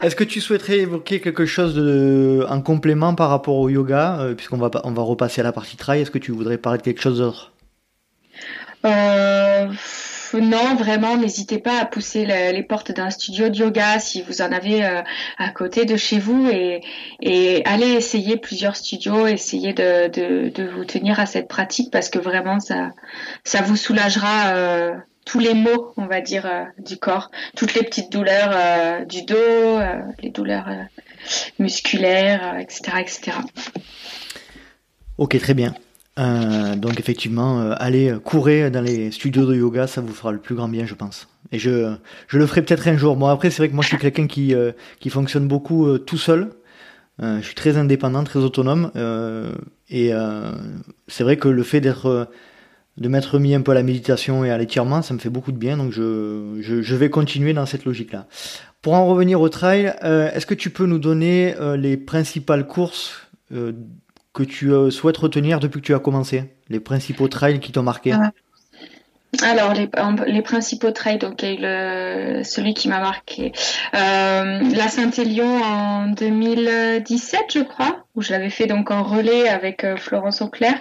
Est-ce que tu souhaiterais évoquer quelque chose de, en complément par rapport au yoga, euh, puisqu'on va, on va repasser à la partie trail Est-ce que tu voudrais parler de quelque chose d'autre? Euh, non, vraiment, n'hésitez pas à pousser les portes d'un studio de yoga si vous en avez euh, à côté de chez vous et, et allez essayer plusieurs studios, essayez de, de, de, vous tenir à cette pratique parce que vraiment ça, ça vous soulagera tous les maux, on va dire, euh, du corps, toutes les petites douleurs du dos, les douleurs musculaires, etc., etc. Ok, très bien. Euh, donc effectivement, euh, allez courir dans les studios de yoga, ça vous fera le plus grand bien, je pense. Et je, je le ferai peut-être un jour. Moi, après, c'est vrai que moi, je suis quelqu'un qui, euh, qui fonctionne beaucoup tout seul. je suis très indépendant, très autonome. et c'est vrai que le fait d'être, de m'être mis un peu à la méditation et à l'étirement, ça me fait beaucoup de bien. Donc, je, je, vais continuer dans cette logique-là. Pour en revenir au trail, est-ce que tu peux nous donner les principales courses que tu euh, souhaites retenir depuis que tu as commencé? Les principaux trails qui t'ont marqué? Alors les, les, principaux trails, donc le, celui qui m'a marqué, euh, la Saint-Élion en 2017, je crois, où je l'avais fait donc en relais avec euh, Florence Auclair.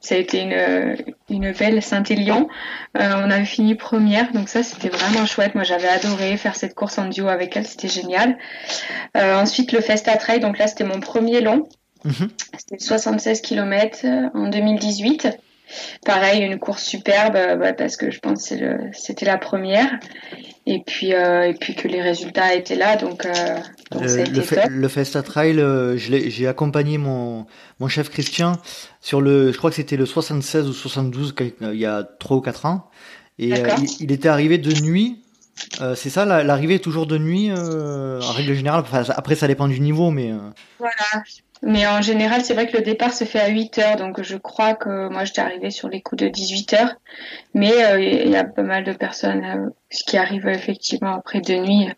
Ça a été une, une belle Saint-Élion. on avait fini première, donc ça c'était vraiment chouette. Moi j'avais adoré faire cette course en duo avec elle, c'était génial. ensuite le Festa Trail, donc là c'était mon premier long. Mhm. C'était 76 km euh, en 2018. Pareil, une course superbe euh, bah, parce que je pense que c'était la première. Et puis, euh, et puis que les résultats étaient là, donc, le, Festa Trail, j'ai accompagné mon, mon chef Christian sur le, je crois que c'était le 76 ou 72 il y a 3 ou 4 ans. Et il, était arrivé de nuit. c'est ça, l'arrivée est toujours de nuit en règle générale. après, ça dépend du niveau, mais. Voilà, mais en général, c'est vrai que le départ se fait à 8 heures, donc je crois que moi j'étais arrivée sur les coups de 18 heures. Mais euh, il y a pas mal de personnes euh, qui arrivent effectivement après de nuit.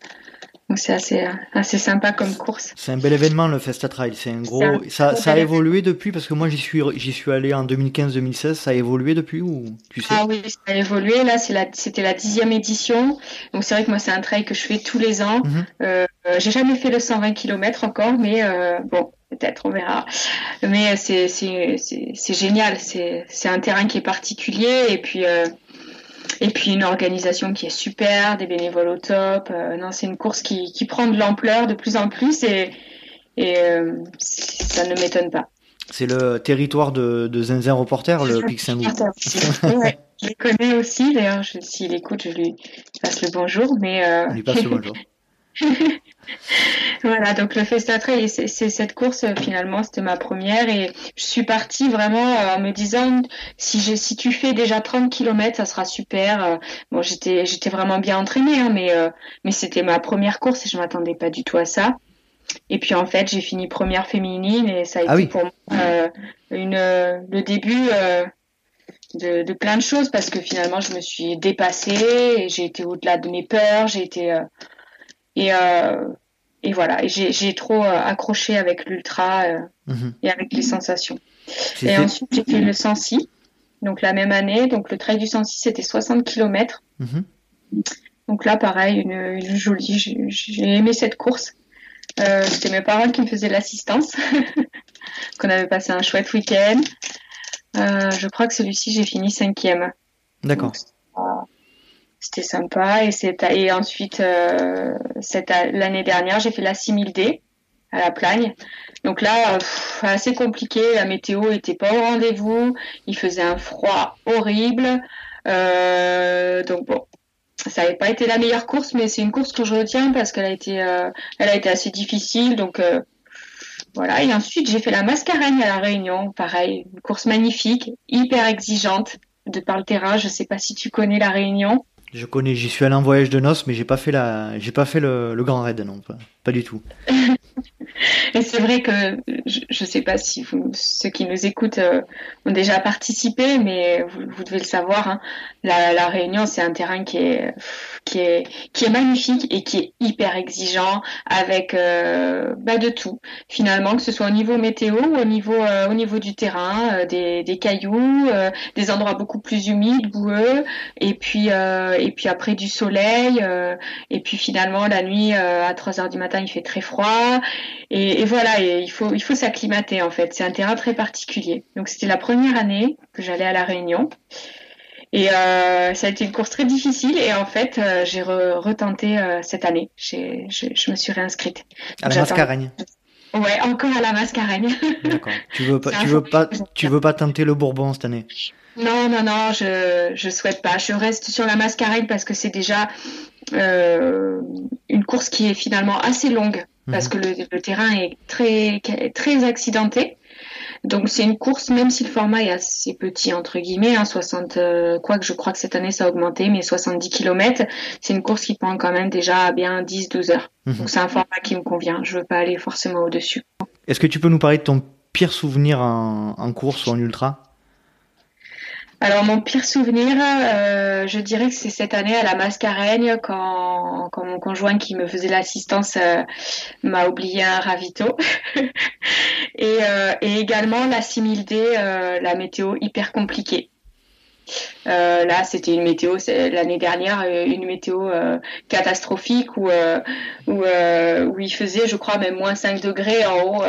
Donc c'est assez, assez sympa comme course. C'est un bel événement le Festa Trail. C'est un gros. ça, ça a évolué depuis? Parce que moi j'y suis, j'y suis allé en 2015-2016. Ça a évolué depuis ou tu sais? Ah oui, ça a évolué. Là, c'est la, c'était la dixième édition. Donc c'est vrai que moi c'est un trail que je fais tous les ans. Mhm. Euh, j'ai jamais fait le 120 km encore, mais euh, bon, peut-être, on verra. Mais c'est, c'est, génial. C'est, un terrain qui est particulier et puis. Euh, et puis une organisation qui est super, des bénévoles au top. Euh, non, c'est une course qui, qui prend de l'ampleur de plus en plus et, et euh, ça ne m'étonne pas. C'est le territoire de, de Zinzin Reporter, le Pic Saint-Louis. ouais, je le connais aussi. D'ailleurs, s'il écoute, je lui passe le bonjour. Mais euh... On lui passe le bonjour. *laughs* *laughs* voilà, donc le Festa Trail, c'est cette course euh, finalement, c'était ma première et je suis partie vraiment euh, en me disant si si tu fais déjà 30 km, ça sera super. Euh. Bon, j'étais j'étais vraiment bien entraînée, hein, mais mais c'était ma première course et je m'attendais pas du tout à ça. Et puis en fait, j'ai fini première féminine et ça a ah été pour moi une le début. De, de, plein de choses parce que finalement je me suis dépassée et j'ai été au-delà de mes peurs, j'ai été et, euh, et voilà, j'ai trop euh, accroché avec l'ultra euh, mhm. et avec les sensations. Et ensuite, j'ai fait le Sancy, donc la même année. Donc le trail du Sancy, c'était 60 km. Mhm. Donc là, pareil, une, une jolie. J'ai aimé cette course. Euh, c'était mes parents qui me faisaient l'assistance. *laughs* Qu'on avait passé un chouette week-end. Euh, je crois que celui-ci, j'ai fini cinquième. D'accord c'était sympa. Et, et ensuite, euh, l'année dernière, j'ai fait la 6000D à la Plagne. Donc là, assez compliqué. La météo était pas au rendez-vous. Il faisait un froid horrible. Euh, donc bon, ça n'avait pas été la meilleure course, mais c'est une course que je retiens parce qu'elle a été, euh, elle a été assez difficile. Donc voilà. Et ensuite, j'ai fait la Mascareigne à la Réunion. Pareil, une course magnifique, hyper exigeante de par le terrain. Je sais pas si tu connais la Réunion. Je connais, j'y suis allé en voyage de noces, mais j'ai pas fait la, j'ai pas fait le, grand raid, non, pas du tout. *laughs* Et c'est vrai que je ne sais pas si vous, ceux qui nous écoutent euh, ont déjà participé, mais vous, vous devez le savoir. Hein, la, la, Réunion, c'est un terrain qui est qui est qui est magnifique et qui est hyper exigeant avec euh, bah, de tout. Finalement, que ce soit au niveau météo ou au niveau euh, au niveau du terrain, des, des cailloux, des endroits beaucoup plus humides, boueux, et puis et puis après du soleil, et puis finalement la nuit à 3 heures du matin, il fait très froid. Et, et voilà, et il faut, il faut s'acclimater en fait. C'est un terrain très particulier. Donc c'était la première année que j'allais à la Réunion. Et ça a été une course très difficile. Et en fait, j'ai retenté cette année. Je, me suis réinscrite. À la Mascareigne. Ouais, encore à la Mascareigne. *laughs* D'accord. Tu veux pas, tu veux pas, tu veux pas tenter le Bourbon cette année? Non, non, non, je je souhaite pas. Je reste sur la Mascareigne parce que c'est déjà euh, une course qui est finalement assez longue parce mhm. que le, terrain est très très accidenté. Donc c'est une course, même si le format est assez petit entre guillemets, hein, 60, euh, quoi que je crois que cette année ça a augmenté, mais 70 km, c'est une course qui prend quand même déjà bien 10-12 heures. Mhm. Donc c'est un format qui me convient. Je veux pas aller forcément au-dessus. Est-ce que tu peux nous parler de ton pire souvenir en course ou en ultra? Alors mon pire souvenir, euh, je dirais que c'est cette année à la Mascareigne quand, quand mon conjoint qui me faisait l'assistance euh, m'a oublié un ravito. *laughs* et, euh, et, également la 6000D, la météo hyper compliquée. Euh, là, c'était une météo l'année dernière, euh, une météo euh, catastrophique où, où, où, il faisait, je crois, même moins 5 degrés en haut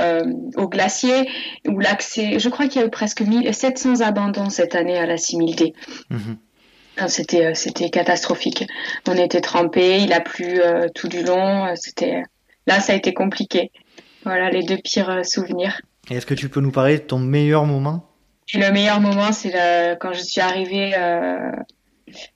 au glacier, où l'accès, je crois qu'il y a eu presque 700 abandons cette année à la 6000D. Mhm. C'était c'était catastrophique. On était trempés, il a plu tout du long. C'était là, ça a été compliqué. Voilà les deux pires souvenirs. Est-ce que tu peux nous parler de ton meilleur moment? Le meilleur moment, c'est quand je suis arrivée, euh,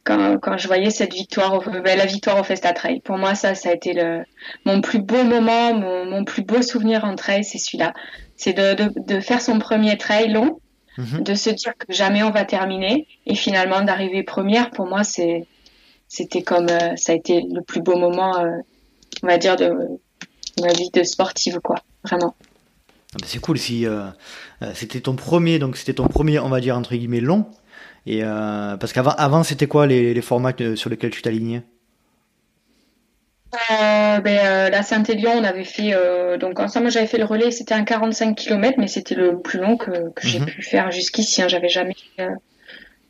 quand, quand, je voyais cette victoire, au, ben, la victoire au Festa Trail. Pour moi, ça, ça a été le, mon plus beau moment, mon, mon plus beau souvenir en trail, c'est celui-là. C'est de, de, de, faire son premier trail long, mhm. de se dire que jamais on va terminer, et finalement d'arriver première. Pour moi, c'est, c'était comme, euh, ça a été le plus beau moment, euh, on va dire, de ma vie de sportive, quoi. Vraiment. Ah bah, c'est cool si euh, euh, c'était ton premier, donc c'était ton premier, on va dire entre guillemets long. Et euh, parce qu'avant, avant, c'était quoi les, les, formats sur lesquels tu t'alignais? Ben, la Saint-Élion, on avait fait donc ensemble, j'avais fait le relais, c'était un 45 km, mais c'était le plus long que, que j'ai mhm. pu faire jusqu'ici. Hein, j'avais jamais fait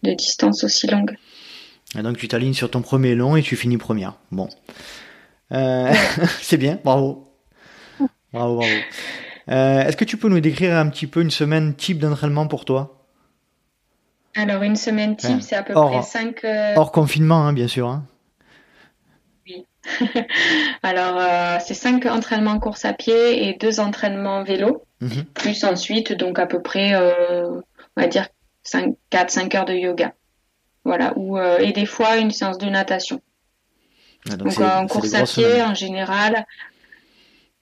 de distance aussi longue. Et donc tu t'alignes sur ton premier long et tu finis première. Bon, *laughs* c'est bien, bravo, bravo, bravo. Euh, est-ce que tu peux nous décrire un petit peu une semaine type d'entraînement pour toi? Alors, une semaine type, c'est à peu près 5... Euh, hors confinement, hein, bien sûr. Hein. Oui. *laughs* Alors, euh, c'est 5 entraînements course à pied et 2 entraînements vélo. Mhm. Plus ensuite, donc à peu près, on va dire 4-5 heures de yoga. Voilà. Ou, et des fois, une séance de natation. Ah, donc, en course à pied, en général,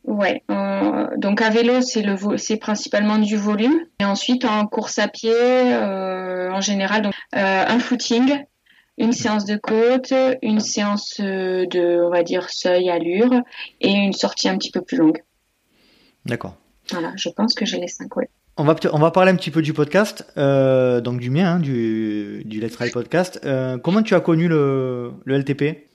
Ouais, donc à vélo, c'est le c'est principalement du volume. Et ensuite, en course à pied, euh, en général, donc, euh, un footing, une séance de côte, une séance de, on va dire, seuil, allure, et une sortie un petit peu plus longue. D'accord. Voilà, je pense que j'ai les cinq, ouais. On va, on va parler un petit peu du podcast, euh, donc du mien, hein, du, du Let's Ride Podcast. comment tu as connu le, le LTP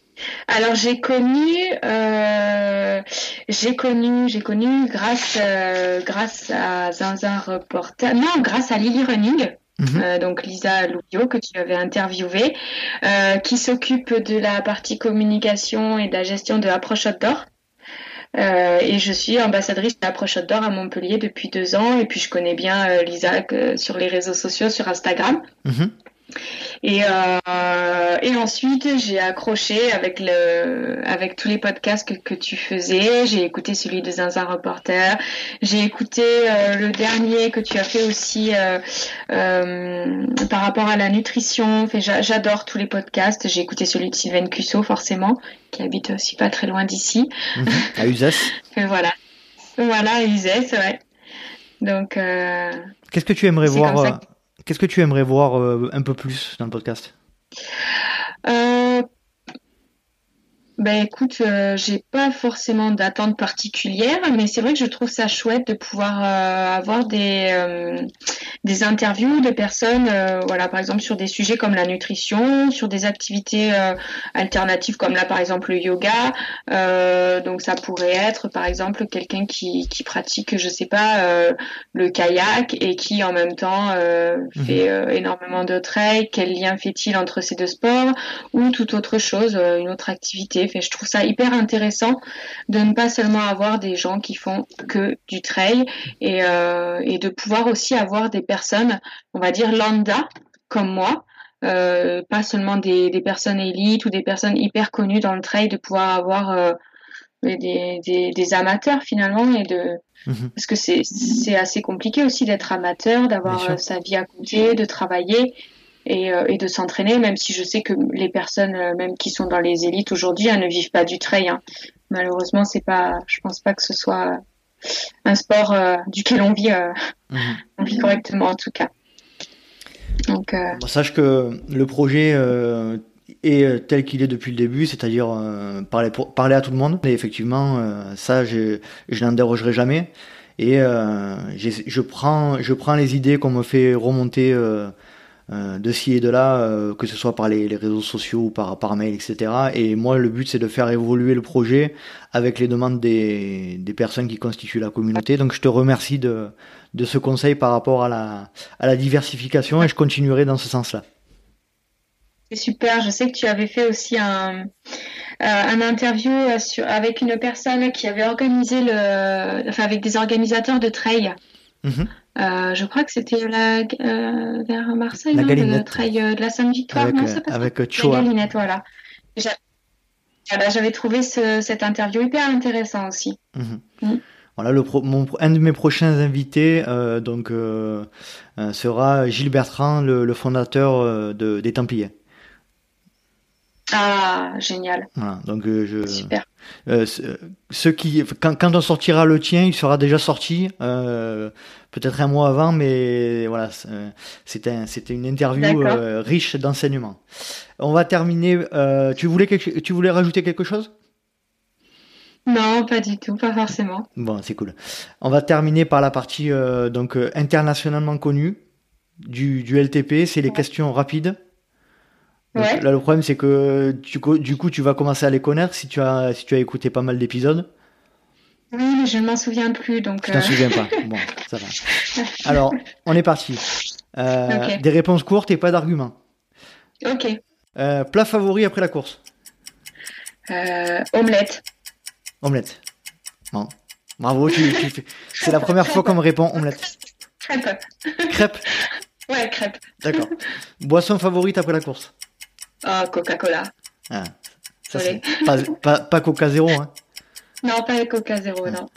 alors j'ai connu, euh, j'ai connu, j'ai connu grâce euh, grâce à Zinzin Reporter, non grâce à Lily Running. Mhm. Euh, donc Lisa Loubio que tu avais interviewé, qui s'occupe de la partie communication et de la gestion de Approche Outdoor. et je suis ambassadrice d'Approche Outdoor à Montpellier depuis deux ans. Et puis je connais bien Lisa sur les réseaux sociaux, sur Instagram. Mhm. Et, euh, et ensuite, j'ai accroché avec le, avec tous les podcasts que, que tu faisais. J'ai écouté celui de Zinzin Reporter. J'ai écouté euh, le dernier que tu as fait aussi euh, par rapport à la nutrition. J'adore tous les podcasts. J'ai écouté celui de Sylvain Cusso, forcément, qui habite aussi pas très loin d'ici. Mhm. à Uzès. *laughs* voilà. Voilà, à Uzès, ouais. Donc. Qu'est-ce que tu aimerais voir Qu'est-ce que tu aimerais voir euh, un peu plus dans le podcast? Euh, ben écoute, euh, j'ai pas forcément d'attente particulière, mais c'est vrai que je trouve ça chouette de pouvoir euh, avoir des euh, des interviews de personnes, voilà, par exemple sur des sujets comme la nutrition, sur des activités alternatives comme là par exemple le yoga. donc ça pourrait être par exemple quelqu'un qui qui pratique, je sais pas, le kayak et qui en même temps mhm. fait énormément de trail. Quel lien fait-il entre ces deux sports ou toute autre chose, une autre activité je trouve ça hyper intéressant de ne pas seulement avoir des gens qui font que du trail et, euh, et de pouvoir aussi avoir des personnes, on va dire lambda comme moi, pas seulement des, des, personnes élites ou des personnes hyper connues dans le trail, de pouvoir avoir des, des, des, amateurs finalement et de mhm. parce que c'est assez compliqué aussi d'être amateur, d'avoir sa vie à côté, de travailler et, et de s'entraîner, même si je sais que les personnes même qui sont dans les élites aujourd'hui ne vivent pas du trail. Hein. Malheureusement, c'est pas, je pense pas que ce soit un sport euh, duquel on vit, euh, mhm. on vit correctement en tout cas. Donc, euh, sache que le projet est tel qu'il est depuis le début, c'est-à-dire parler, parler à tout le monde. Et effectivement, ça, je, je n'en dérogerai jamais. Et je, prends, je prends les idées qu'on me fait remonter euh, de ci et de là, euh, que ce soit par les, réseaux sociaux ou par, par mail, etc. Et moi, le but, c'est de faire évoluer le projet avec les demandes des, des personnes qui constituent la communauté. Donc, je te remercie de, de ce conseil par rapport à la, à la diversification et je continuerai dans ce sens-là. C'est super. Je sais que tu avais fait aussi un, euh, un interview avec une personne qui avait organisé le, enfin, avec des organisateurs de trail. Mhm. Euh, je crois que c'était la, euh, vers Marseille, la le trail euh, de la Sainte-Victoire. Avec, non, ça avec Choa. La Galinette, voilà. J'avais trouvé ce, cette interview hyper intéressant aussi. Mhm. Mm. Voilà, le mon, un de mes prochains invités euh, donc sera Gilles Bertrand, le, le fondateur de, des Templiers. Ah, génial. Voilà, donc je. Super. Euh, ce qui, quand, quand, on sortira le tien, il sera déjà sorti, euh, peut-être un mois avant, mais voilà, c'était une interview euh, riche d'enseignements. On va terminer. Euh, tu voulais quelque, tu voulais rajouter quelque chose? Non, pas du tout, pas forcément. Bon, c'est cool. On va terminer par la partie donc internationalement connue du, du LTP, c'est les questions rapides. Là, le problème, c'est que du coup, du coup, tu vas commencer à les connaître si tu as, si tu as écouté pas mal d'épisodes. Oui, mais je ne m'en souviens plus. Donc, je t'en euh. souviens pas. Bon, ça va. Alors, on est parti. Euh, des réponses courtes et pas d'arguments. Ok. Euh, plat favori après la course Omelette. Omelette. Bon. Bravo, c'est la première fois qu'on me répond omelette. Crêpe. Crêpe Ouais, crêpe. D'accord. Boisson favorite après la course ah, Coca-Cola. Ah, ça pas, pas, Coca Zéro, hein Non, pas Coca Zéro, non.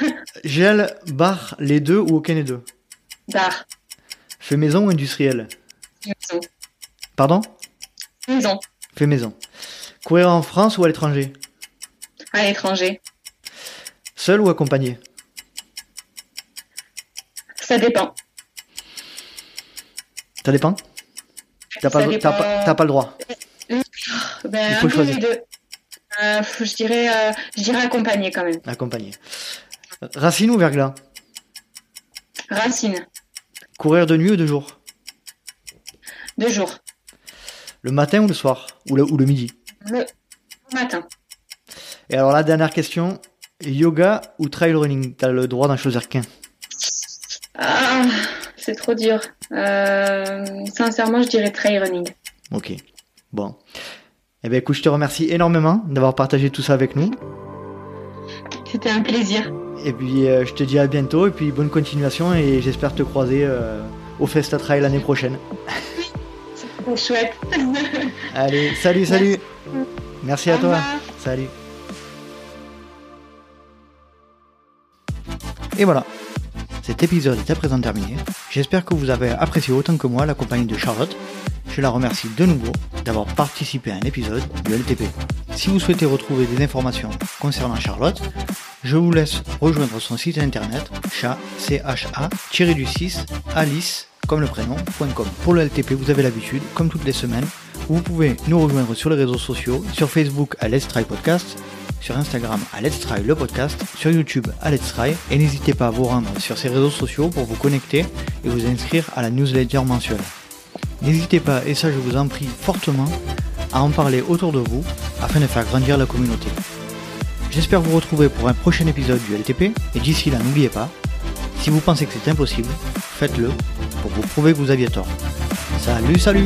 *laughs* Gel, bar, les deux ou aucun des deux? Bar. Fait maison ou industriel? Maison. Pardon? Maison. Fait maison. Courir en France ou à l'étranger? À l'étranger. Seul ou accompagné? Ça dépend. Ça dépend? T'as pas, pas, le droit. Ben, Il faut choisir. Euh, je, dirais, euh, je dirais accompagner quand même. Accompagner. Racine ou verglas? Racine. Courir de nuit ou de jour? De jour. Le matin ou le soir? Ou le, ou le midi? Le matin. Et alors la dernière question, yoga ou trail running? T'as le droit d'en choisir qu'un. Ah, c'est trop dur. Euh, sincèrement, je dirais trail running. Ok. Bon. Eh bien, écoute, je te remercie énormément d'avoir partagé tout ça avec nous. C'était un plaisir. Et puis, euh, je te dis à bientôt et puis bonne continuation et j'espère te croiser euh, au Festa Trail l'année prochaine. *laughs* C'est chouette. *laughs* Allez, salut, salut. Merci à toi. Salut. Et voilà, cet épisode est à présent terminé. J'espère que vous avez apprécié autant que moi la compagnie de Charlotte. Je la remercie de nouveau d'avoir participé à un épisode du LTP. Si vous souhaitez retrouver des informations concernant Charlotte, je vous laisse rejoindre son site internet chat du 6 alice comme le prénom.com. Pour le LTP, vous avez l'habitude, comme toutes les semaines, vous pouvez nous rejoindre sur les réseaux sociaux, sur Facebook à Let's Podcast, sur Instagram à Let's Try le podcast, sur YouTube à Let's Try, et n'hésitez pas à vous rendre sur ces réseaux sociaux pour vous connecter et vous inscrire à la newsletter mensuelle. N'hésitez pas, et ça je vous en prie fortement, à en parler autour de vous afin de faire grandir la communauté. J'espère vous retrouver pour un prochain épisode du LTP, et d'ici là n'oubliez pas, si vous pensez que c'est impossible, faites-le pour vous prouver que vous aviez tort. Salut, salut